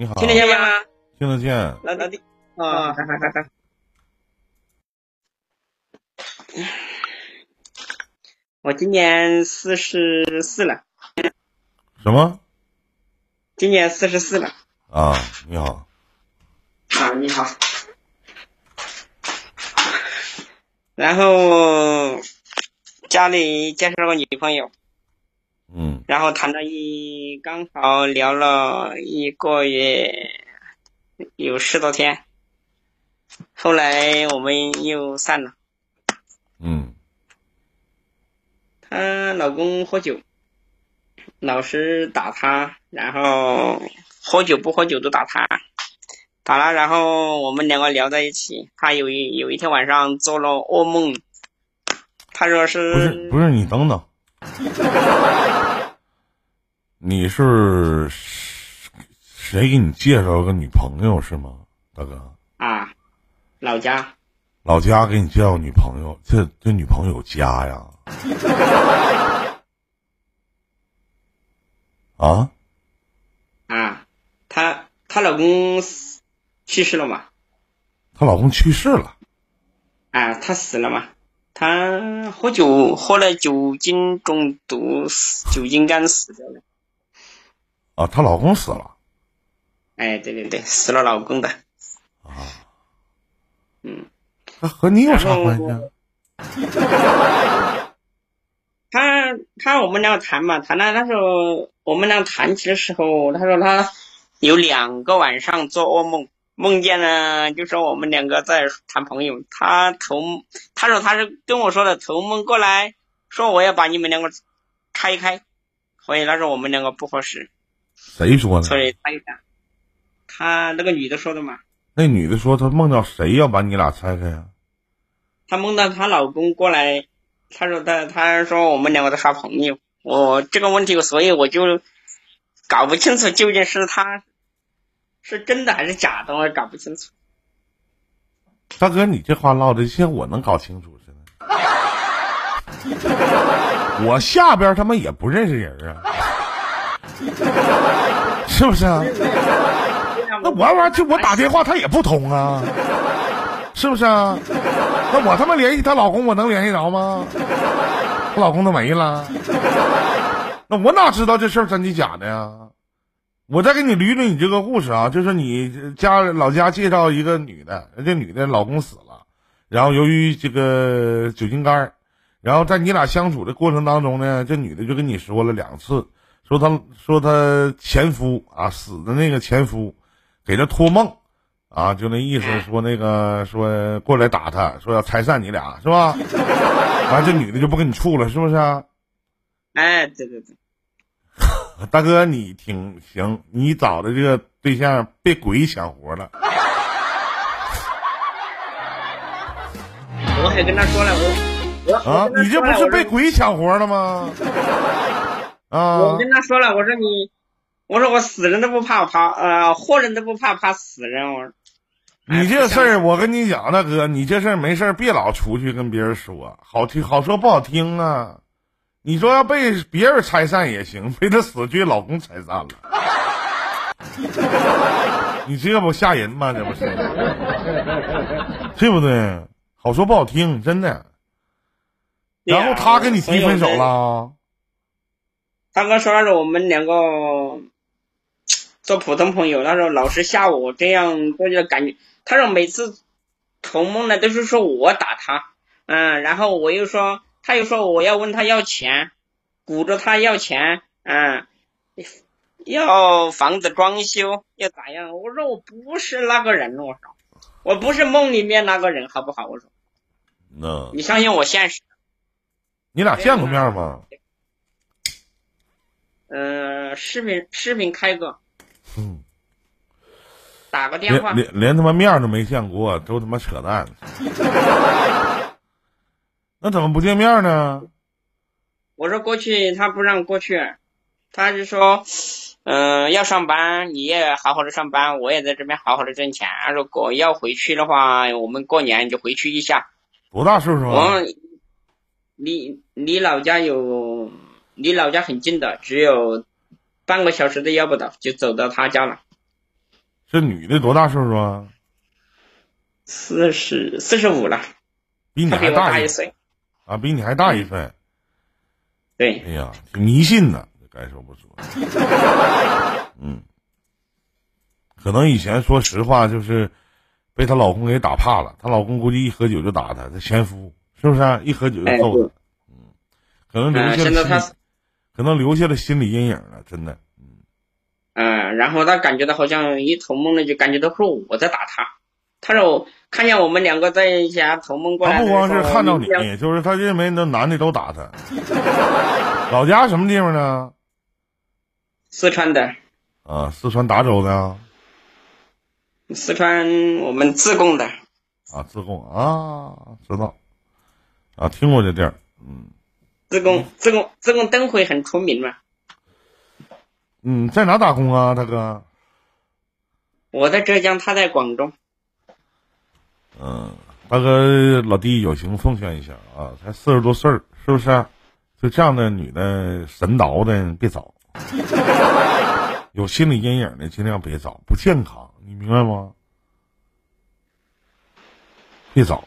你好，听得见吗？听得见。老老弟，啊，好好好好。我今年四十四了，什么？今年四十四了。啊，你好。啊，你好。然后家里介绍个女朋友，嗯。然后谈了一刚好聊了一个月，有十多天，后来我们又散了。嗯。她老公喝酒，老是打她，然后喝酒不喝酒都打她，打了，然后我们两个聊在一起。她有一有一天晚上做了噩梦，她说不是不是，你等等，你是谁给你介绍个女朋友是吗，大哥？啊，老家老家给你介绍女朋友，这这女朋友有家呀？啊？啊，她她老公死去世了嘛？她老公去世了。啊，她死了嘛？她喝酒喝了酒精中毒，死酒精肝死掉了。啊，她老公死了。哎，对对对，死了老公的。啊。嗯。那和你有啥关系啊？他他我们俩谈嘛，谈了那时候我们俩谈起的时候，他说他有两个晚上做噩梦，梦见了就说我们两个在谈朋友，他头他说他是跟我说的头梦过来，说我要把你们两个开一开，所以他说我们两个不合适，谁说的？所以他就讲，他那个女的说的嘛，那女的说她梦到谁要把你俩拆开呀、她梦到她老公过来，她说她她说我们两个在耍朋友，我这个问题，所以我就搞不清楚究竟是他是真的还是假的，我也搞不清楚。大哥，你这话唠的像我能搞清楚似的。我下边他妈也不认识人啊，是不是啊？那我玩就我打电话他也不通啊，是不是啊？那我他妈联系她老公，我能联系着吗？她老公都没了，那我哪知道这事儿真的假的呀？我再给你捋捋你这个故事啊，就是你家老家介绍一个女的，这女的老公死了，然后由于这个酒精肝，然后在你俩相处的过程当中呢，这女的就跟你说了两次，说她说她前夫啊死的那个前夫给她托梦啊，就那意思说那个说过来打她，说要拆散你俩是吧？完、这女的就不跟你处了，是不是啊？哎，对对对，大哥，你挺行，你找的这个对象被鬼抢活了。我还跟他说了，我我啊你这不是被鬼抢活了吗？啊我，跟他说了，我说你，我说我死人都不怕，我怕呃活人都不怕，怕死人。我说你这事儿，我跟你讲，大哥，你这事儿没事儿别老出去跟别人说，好听好说不好听啊。你说要被别人拆散也行，被他死去老公拆散了，你这不吓人吗？这不是，对不对？好说不好听，真的。然后他跟你提分手了所以我啊？他跟我说那时候我们两个做普通朋友，那时候老是吓我，这样我就感觉，他说每次做梦呢都是说我打他，嗯，然后我又说，他又说我要问他要钱，鼓着他要钱，嗯，要房子装修，要咋样？我说我不是那个人，我说我不是梦里面那个人，好不好？我说那你相信我现实，你俩见过面吗？嗯、视频视频开个，嗯，打个电话连，连连他妈面儿都没见过，都他妈扯淡。那怎么不见面呢？我说过去，他不让过去，他就说，嗯、要上班，你也好好的上班，我也在这边好好的挣钱。他说过要回去的话，我们过年就回去一下。多大岁数啊？我离离老家有离老家很近的，只有半个小时都要不到，就走到他家了。这女的多大岁数啊？四十四十五了，比你还大一岁。啊，比你还大一岁。对，哎呀，挺迷信的，该说不说。嗯，可能以前说实话就是被她老公给打怕了，她老公估计一喝酒就打她，她前夫是不是啊、一喝酒就哎揍她对？嗯，可能留嗯，下现在他了心理，可能留下了心理阴影了，真的。嗯，然后他感觉到好像一头梦了，就感觉到是我在打他。他说我看见我们两个在一起啊，头梦过来的时候。他不光是看到你，就是他认为那男的都打他。老家什么地方呢？四川的，啊，四川达州的啊，四川我们自贡的，啊自贡啊，知道啊，听过这地儿。嗯自贡自贡自贡灯会很出名嘛。嗯，在哪打工啊，大哥？我在浙江，他在广州。嗯，大哥老弟友情奉劝一下啊，才四十多岁儿，是不是啊、就这样的女的神叨的别找，有心理阴影的尽量别找，不健康，你明白吗？别找，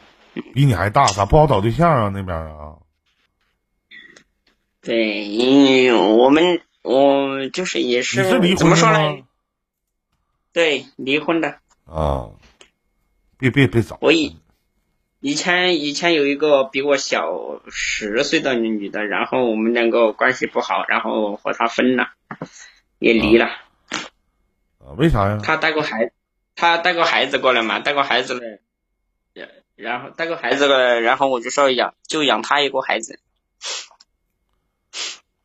比你还大，咋不好找对象啊？那边啊，对，因为我们我就是也你是是离婚的怎么说吗呢？？对，离婚的。啊，别别别找，我以以前以前有一个比我小十岁的女的，然后我们两个关系不好，然后和她分了，也离了。啊，为啥呀？她带过孩，她带过孩子过来嘛，带过孩子来，然然后带过孩子了，然后我就说养就养她一个孩子。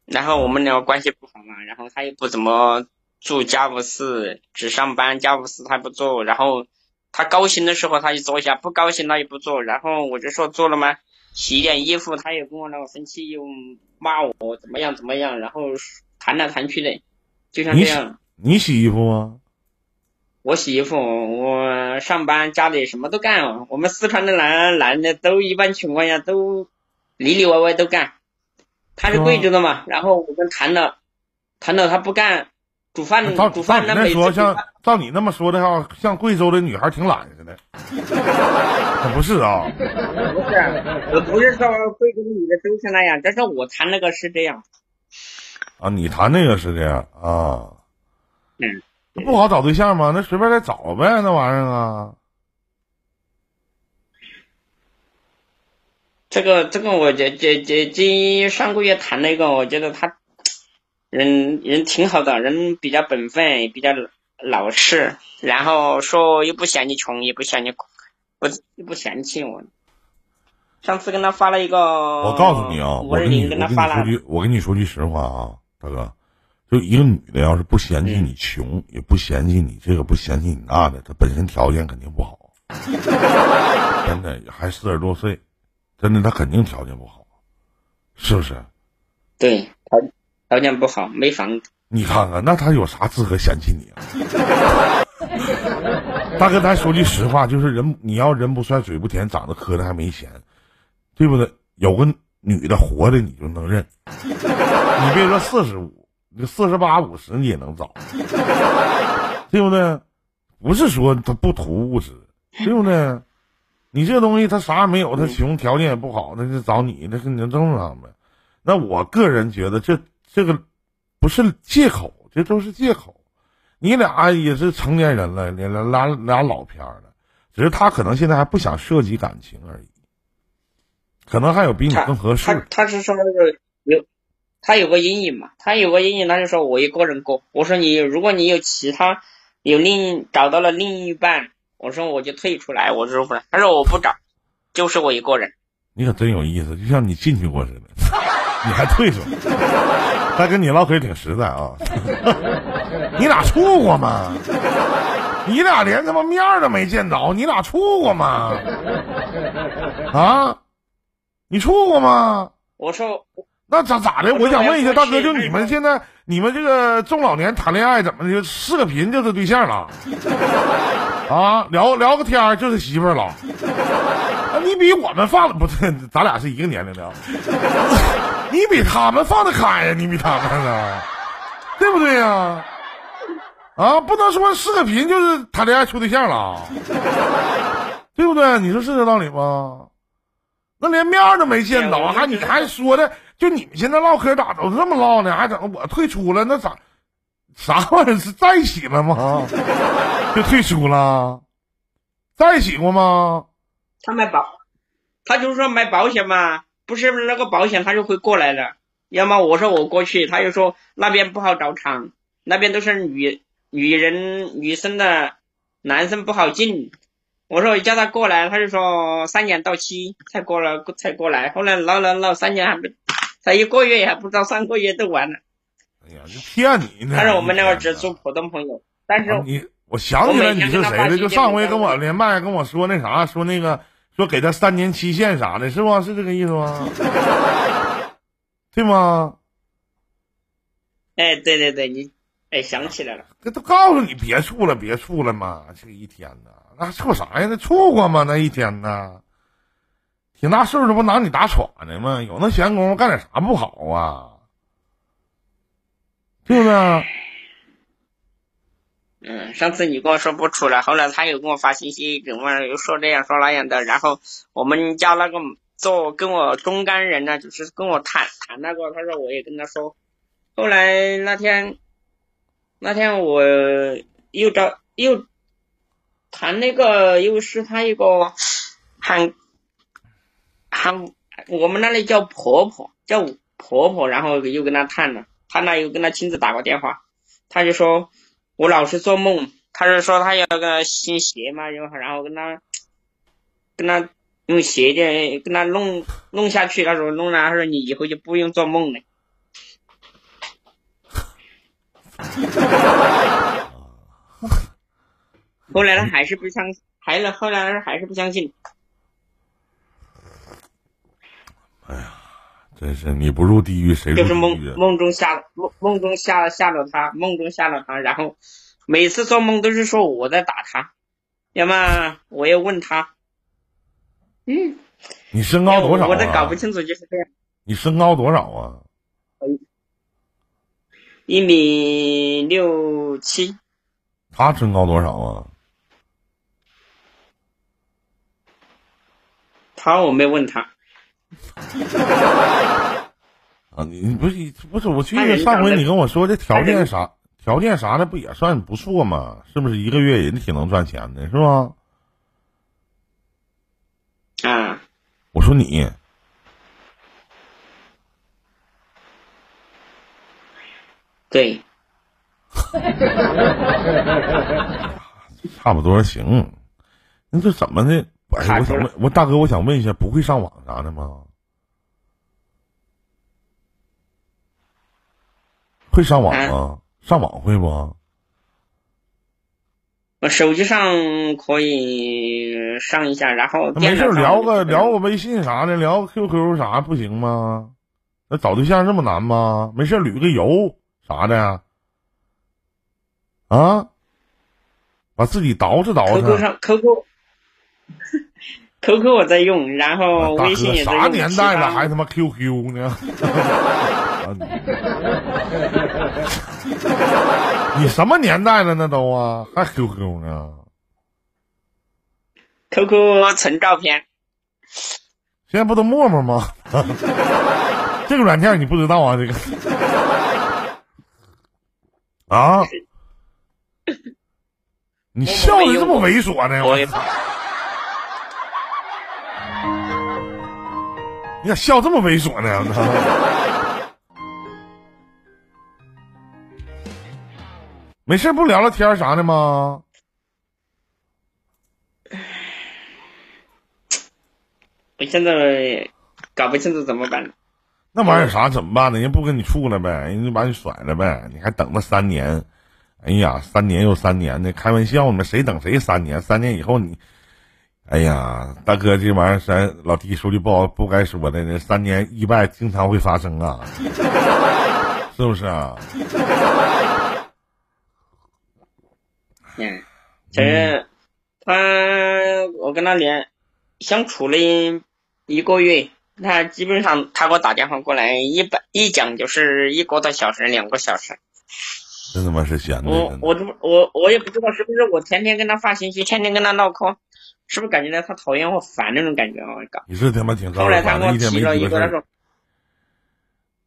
然后我们两个关系不好嘛，然后她也不怎么做家务事，只上班，家务事她不做，然后。他高兴的时候他就做一下，不高兴他也不做。然后我就说做了吗？洗一点衣服，他也跟我闹生气，又骂我怎么样怎么样，然后谈来谈去的，就像这样。你洗衣服吗？我洗衣服，我上班，家里什么都干。我们四川的男男的都一般情况下都里里外外都干。他是贵州的嘛，然后我们谈了，谈了他不干，煮饭照照煮饭，你那说，像照你那么说的话，像贵州的女孩挺懒似的。可不是啊，不是，我不是说贵州的女的都是那样，但是我谈那个是这样。啊，你谈那个是这样啊？嗯，不好找对象吗？那随便再找呗，那玩意儿啊。这个这个，我这这这今上个月谈了一个，我觉得他人人挺好的，人比较本分，也比较老实，然后说又不嫌你穷，也不嫌你不又不嫌弃我。上次跟他发了一个，我告诉你啊，我跟你零跟我跟你他发了，说句，我跟你说句实话啊，大哥，就一个女的要是不嫌弃你穷，也不嫌弃你这个，不嫌弃你那的，她本身条件肯定不好。真的，还四十多岁，真的她肯定条件不好，是不是？对，条条件不好，没房子。你看看，那他有啥资格嫌弃你啊？大哥，咱说句实话，就是人，你要人不帅，嘴不甜，长得磕碜还没钱，对不对？有个女的活的你就能认，你别说四十五，你四十八、五十你也能找，对不对？不是说他不图物质，对不对？你这东西他啥也没有，他穷，条件也不好，那就找你，那是你正常呗。那我个人觉得这这个不是借口，这都是借口。你俩也是成年人了，俩俩俩俩老片儿了，只是他可能现在还不想涉及感情而已，可能还有比你更合他适。他是说是有，他有个阴影嘛，他有个阴影，他就说我一个人过。我说你如果你有其他有另找到了另一半，我说我就退出来，我说不来。他说我不找，就是我一个人。你可真有意思，就像你进去过似的，你还退出。他跟你唠嗑挺实在啊，你俩处过吗？你俩连他妈面儿都没见着，你俩处过吗？啊，你处过吗？我说那咋咋的？我想问一下大哥，就你们现在你们这个中老年谈恋爱怎么的？视个频就是对象了？啊，聊聊个天就是媳妇了？啊，你比我们放的不是？咱俩是一个年龄的啊，你比他们放得开呀？你比他们呢，对不对呀？啊，不能说视个频就是谈恋爱处对象了，对不对？你说是这道理吗？那连面都没见到，还你还说的，就你们现在唠嗑咋都这么唠呢？还整我退出了，那咋啥玩意儿是在一起了吗？就退出了，在一起过吗？他买保，他就是说买保险嘛，不是那个保险他就会过来了。要么我说我过去，他就说那边不好找厂，那边都是女女人女生的，男生不好进。我说我叫他过来，他就说三年到期才过来才过来。后来唠唠唠三年还不才一个月，还不到三个月都完了。哎呀，就骗你呢！但是我们那会儿只做普通朋友，但是你我想起来你是谁了？就上回跟我连麦跟我说那啥，说那个说给他三年期限啥的，是不？是这个意思吗？对吗？哎，对对对，你哎想起来了。这都告诉你别处了，别处了嘛！这一天呐，那处啥呀？那处过吗？那一天呐，挺大岁数不拿你打耍呢吗？有那闲工夫干点啥不好啊？对不对？嗯，上次你跟我说不处了，后来他又给我发信息，跟我又说这样说那样的，然后我们家那个。做跟我中干人呢，就是跟我谈谈那个，他说我也跟他说。后来那天，那天我又找又谈那个，又是他一个喊喊我们那里叫婆婆，叫婆婆，然后又跟他谈了，谈了又跟他亲自打过电话，他就说我老是做梦，他是说他要个新鞋嘛，然后然后跟他跟他。用鞋垫跟他弄弄下去，他说弄了，他说你以后就不用做梦了。后来他还是不相信，还了后来还是不相信。哎呀，真是你不入地狱谁入地狱？就是梦梦中吓梦梦中吓吓着他，梦中吓着他，然后每次做梦都是说我在打他，要么我要问他。嗯，你身高多少啊？我都搞不清楚，就是这样。你身高多少啊？一米六七。他身高多少啊？他我没问他。啊，你你不是不是？我记得上回你跟我说这条件啥条件啥的不也算不错吗？是不是一个月也挺能赚钱的，是吧？啊！我说你，对，差不多行。那这怎么的？哎，我想问，我大哥，我想问一下，不会上网啥的吗？会上网吗？上网会不？我手机上可以上一下，然后没事聊个聊个微信啥的，聊个 QQ 啥不行吗？那找对象这么难吗？没事旅个游啥的啊？把自己捯饬捯饬。QQ 上 QQ，QQ 我在用，然后微信也在用。啥年代了还他妈 QQ 呢？你什么年代了？那都啊，还 QQ 呢？QQ 存照片。现在不都陌陌吗？这个软件你不知道啊？这个啊？你笑的这么猥琐呢？你咋笑这么猥琐呢？没事，不聊聊天啥的吗？我现在搞不清楚怎么办。那玩意儿啥怎么办呢？人不跟你处了呗，人就把你甩了呗。你还等了三年，哎呀，三年又三年的，开玩笑呢？谁等谁三年？三年以后你，哎呀，大哥，这玩意儿咱老弟说句不好不该说的，那三年意外经常会发生啊，是不是啊？嗯，其实他我跟他连相处了一个月，他基本上他给我打电话过来，一般一讲就是一个多小时、两个小时。真他妈是闲的。我我我我也不知道是不是我天天跟他发信息，天天跟他唠嗑，是不是感觉到他讨厌或烦那种感觉？我靠！你是他妈挺招人烦的，一天没提了一个，他几个事儿。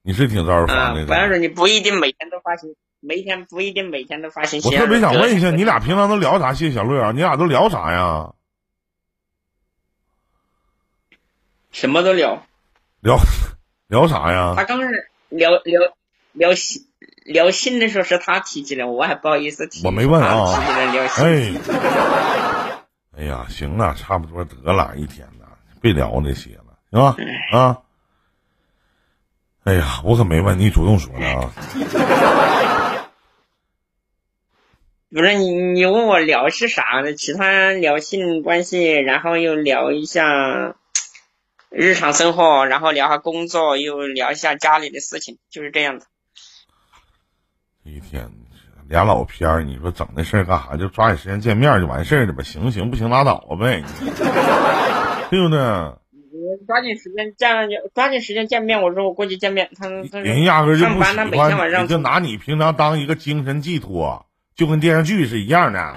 你是挺招人啊烦的。，不要说你不一定每天都发信，每天不一定每天都发信息。我特别想问一下，你俩平常都聊啥？谢谢小乐啊，你俩都聊啥呀？什么都聊。聊 聊啥呀他？刚开始聊聊聊信聊信的时候是他提起的，我还不好意思提。我没问啊他提起来聊信。哎，哎呀，行了，差不多得了，一天呐，别聊这些了，行吧？啊。哎呀，我可没问你主动说的啊。不是你，你问我聊是啥呢？其他聊性关系，然后又聊一下日常生活，然后聊下工作，又聊一下家里的事情，就是这样的。一天俩老片儿，你说整那事儿干啥？就抓紧时间见面就完事儿了呗？行行，不行拉倒呗，对不对？我抓紧时间见，抓紧时间见面。我说我过去见面，他他人压根就不喜欢你，就拿你平常当一个精神寄托，就跟电视剧是一样的，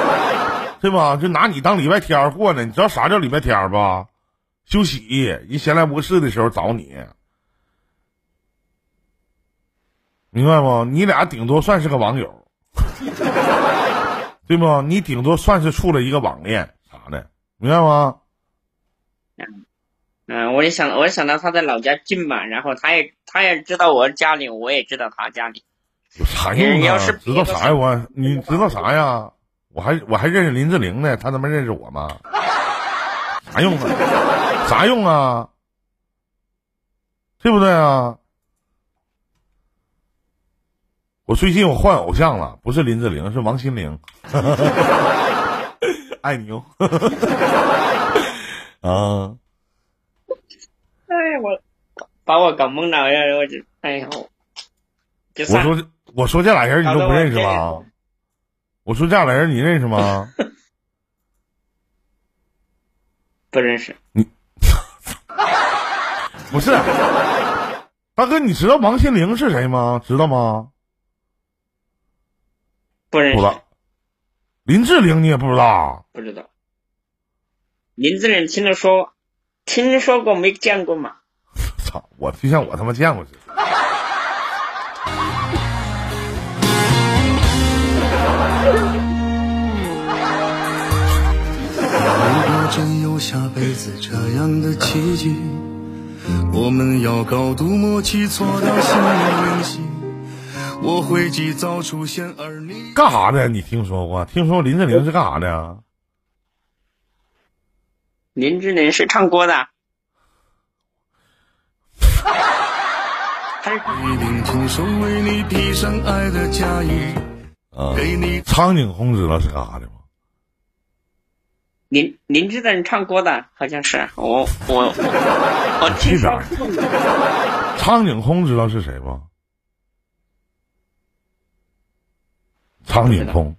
对吧？就拿你当礼拜天儿过呢。你知道啥叫礼拜天儿吧？休息，一闲来无事的时候找你，明白不？你俩顶多算是个网友，对不？你顶多算是处了一个网恋啥的，明白吗？嗯，我也想，我也想到他在老家近嘛，然后他也他也知道我家里，我也知道他家里。有啥用啊？人要是知道啥呀？我你知道啥呀？我还我还认识林志玲呢，他他妈认识我吗？啥用啊？啥用啊？对不对啊？我最近我换偶像了，不是林志玲，是王心凌。爱你哟。啊，哎，我把我搞懵了，我我就哎呀，我说这我说这俩人你都不认识吗？我说这俩人你认识吗？不认识。你不是，大哥，你知道王心凌是谁吗？知道吗？不认识，不知道。林志玲你也不知道？不知道。林志玲听了说，听说过没见过嘛？操！我就像我他妈见过似的。如果真有下辈子这样的奇迹，我们要高度默契，做到心有灵犀。我会及早出现，而你干啥的？你听说过？听说林志玲是干啥的？林志玲是唱歌的，一定亲手为你披上爱的嫁衣，啊，给你苍井空知道是干啥的吗？林林志玲唱歌的，好像是我我我我听说去苍井空知道是谁吗？苍井空，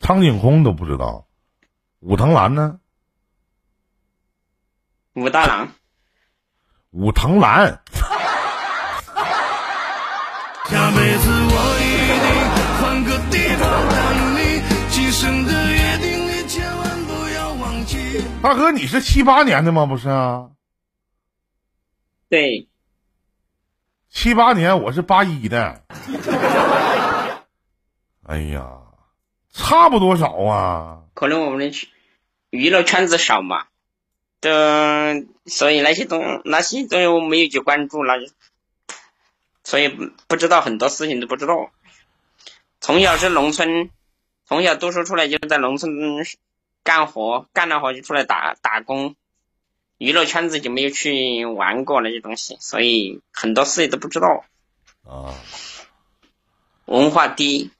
苍井空都不知道。武藤兰呢？武大郎。武藤兰，下辈子我一定换个地方等你，今生的约定你千万不要忘记。大哥，你是七八年的吗？不是啊，对，七八年我是八一的。哎呀，差不多少啊？可能我们的娱娱乐圈子少嘛，的，所以那些东那些东西我没有去关注，那就所以不不知道很多事情都不知道。从小是农村，从小读书出来就在农村干活，干了活就出来打打工，娱乐圈子就没有去玩过那些东西，所以很多事情都不知道，啊文化低。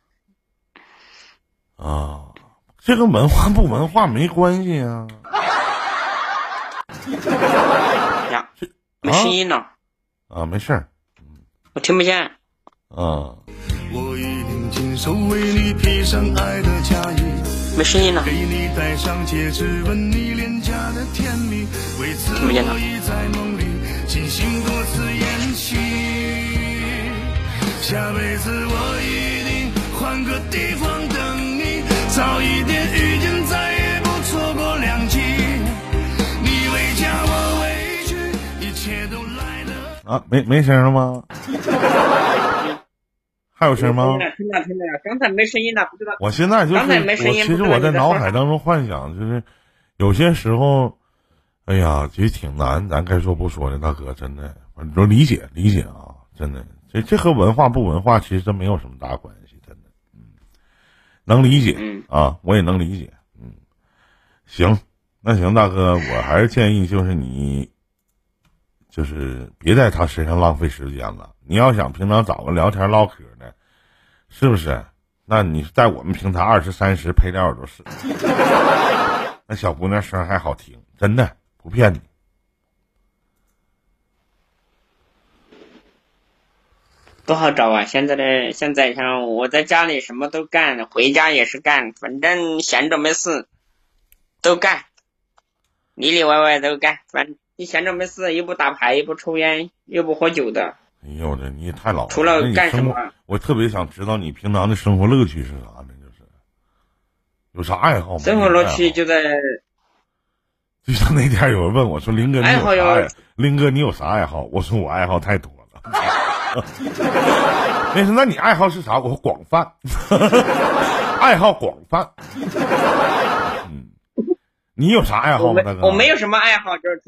啊，这跟文化不文化没关系啊。呀，没声音呢，啊，没事儿我听不见。啊。我一定亲手为你披上爱的嫁衣，没声音呢给，你戴上戒指，吻你脸颊的甜蜜。为此听不见了我已在梦里进行多次演习。下辈子我一定换个地方等你，早一点遇见，再也不错过良机。你为家我委屈，一切都来得。啊，没没声了吗？还有声吗听？了听了听了，刚才没声音了，不知道。我现在就是，刚才没声音其实我在脑海当中幻想，就是有些时候，哎呀，其实挺难，咱该说不说的，大哥，真的，你说理解理解啊，真的，这这和文化不文化其实真没有什么大关系，能理解嗯啊，我也能理解，嗯，行，那行，大哥，我还是建议就是你，就是别在他身上浪费时间了。你要想平常找个聊天唠嗑的，是不是？那你在我们平台二十三十配料都是，那小姑娘声还好听，真的不骗你。不好找啊！现在的现在像我在家里什么都干，回家也是干，反正闲着没事都干，里里外外都干。反正你闲着没事，又不打牌，又不抽烟，又不喝酒的，哎呦我这你也太老了。除了干什么？我特别想知道你平常的生活乐趣是啥呢？就是有啥爱好吗？生活乐趣就在就像那天有人问我说：“林哥，你有爱？林哥，你有啥爱好？”我说：“我爱好太多了。” 那说：“那你爱好是啥？”我说：“广泛，爱好广泛。”嗯，你有啥爱好我没吗，大哥？我没有什么爱好，就是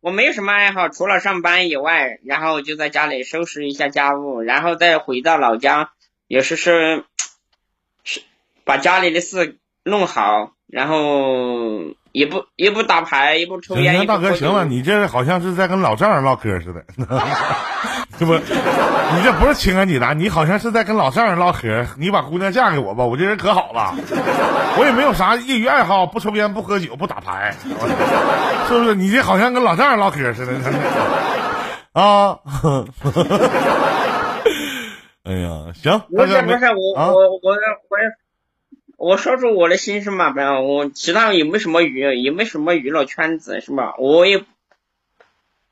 我没有什么爱好，除了上班以外，然后就在家里收拾一下家务，然后再回到老家，有时是是把家里的事弄好，然后也不也不打牌，也不抽烟，大哥，行了，你这好像是在跟老丈人唠嗑似的，这不，你这不是情感解答，你好像是在跟老丈人唠嗑。你把姑娘嫁给我吧，我这人可好了，我也没有啥业余爱好，不抽烟，不喝酒，不打牌，是不是？你这好像跟老丈人唠嗑似的，啊，哎呀，行，没是不是，我、啊？我我我我说出我的心声嘛，不然我其他也没什么娱，也没什么娱乐圈子是吧？我也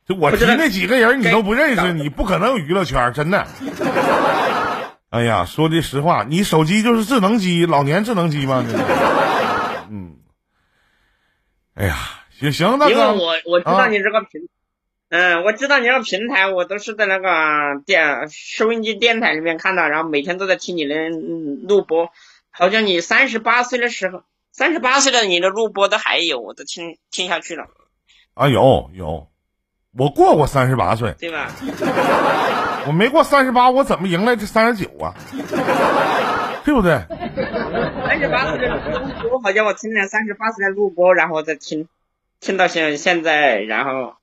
就我不知道提那几个人你都不认识，你不可能有娱乐圈，真的。哎呀，说句实话，你手机就是智能机，老年智能机吗？嗯。哎呀，行行，大因为，我我知道啊你这个平，嗯，我知道你这个平台，我都是在那个电收音机电台里面看到，然后每天都在听你的嗯录播，好像你三十八岁的时候，三十八岁的你的录播都还有，我都听听下去了，啊，有有，我过过三十八岁，对吧？我没过三十八，我怎么迎来这三十九啊？对不对？三十八岁的录播，好像我听了三十八岁的录播，然后再听，听到现现在，然后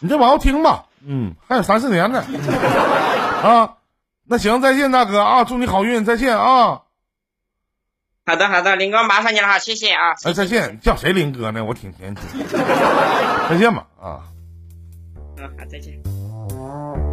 你就往后听吧，嗯，还有三四年呢，啊，那行，再见，大哥。啊，祝你好运，再见啊，好的好的，林哥麻烦你了哈，谢谢啊，哎，再见，叫谁林哥呢？我挺腼腆，再见吧，啊。嗯，好，再见。